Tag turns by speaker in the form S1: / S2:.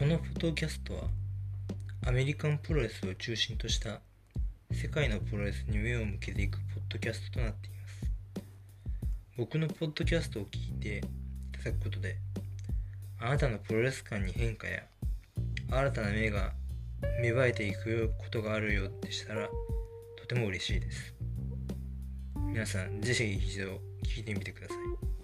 S1: このポトキャストはアメリカンプロレスを中心とした世界のプロレスに目を向けていくポッドキャストとなっています。僕のポッドキャストを聞いていただくことであなたのプロレス観に変化や新たな目が芽生えていくことがあるようでしたらとても嬉しいです。皆さんぜひ一度聞いてみてください。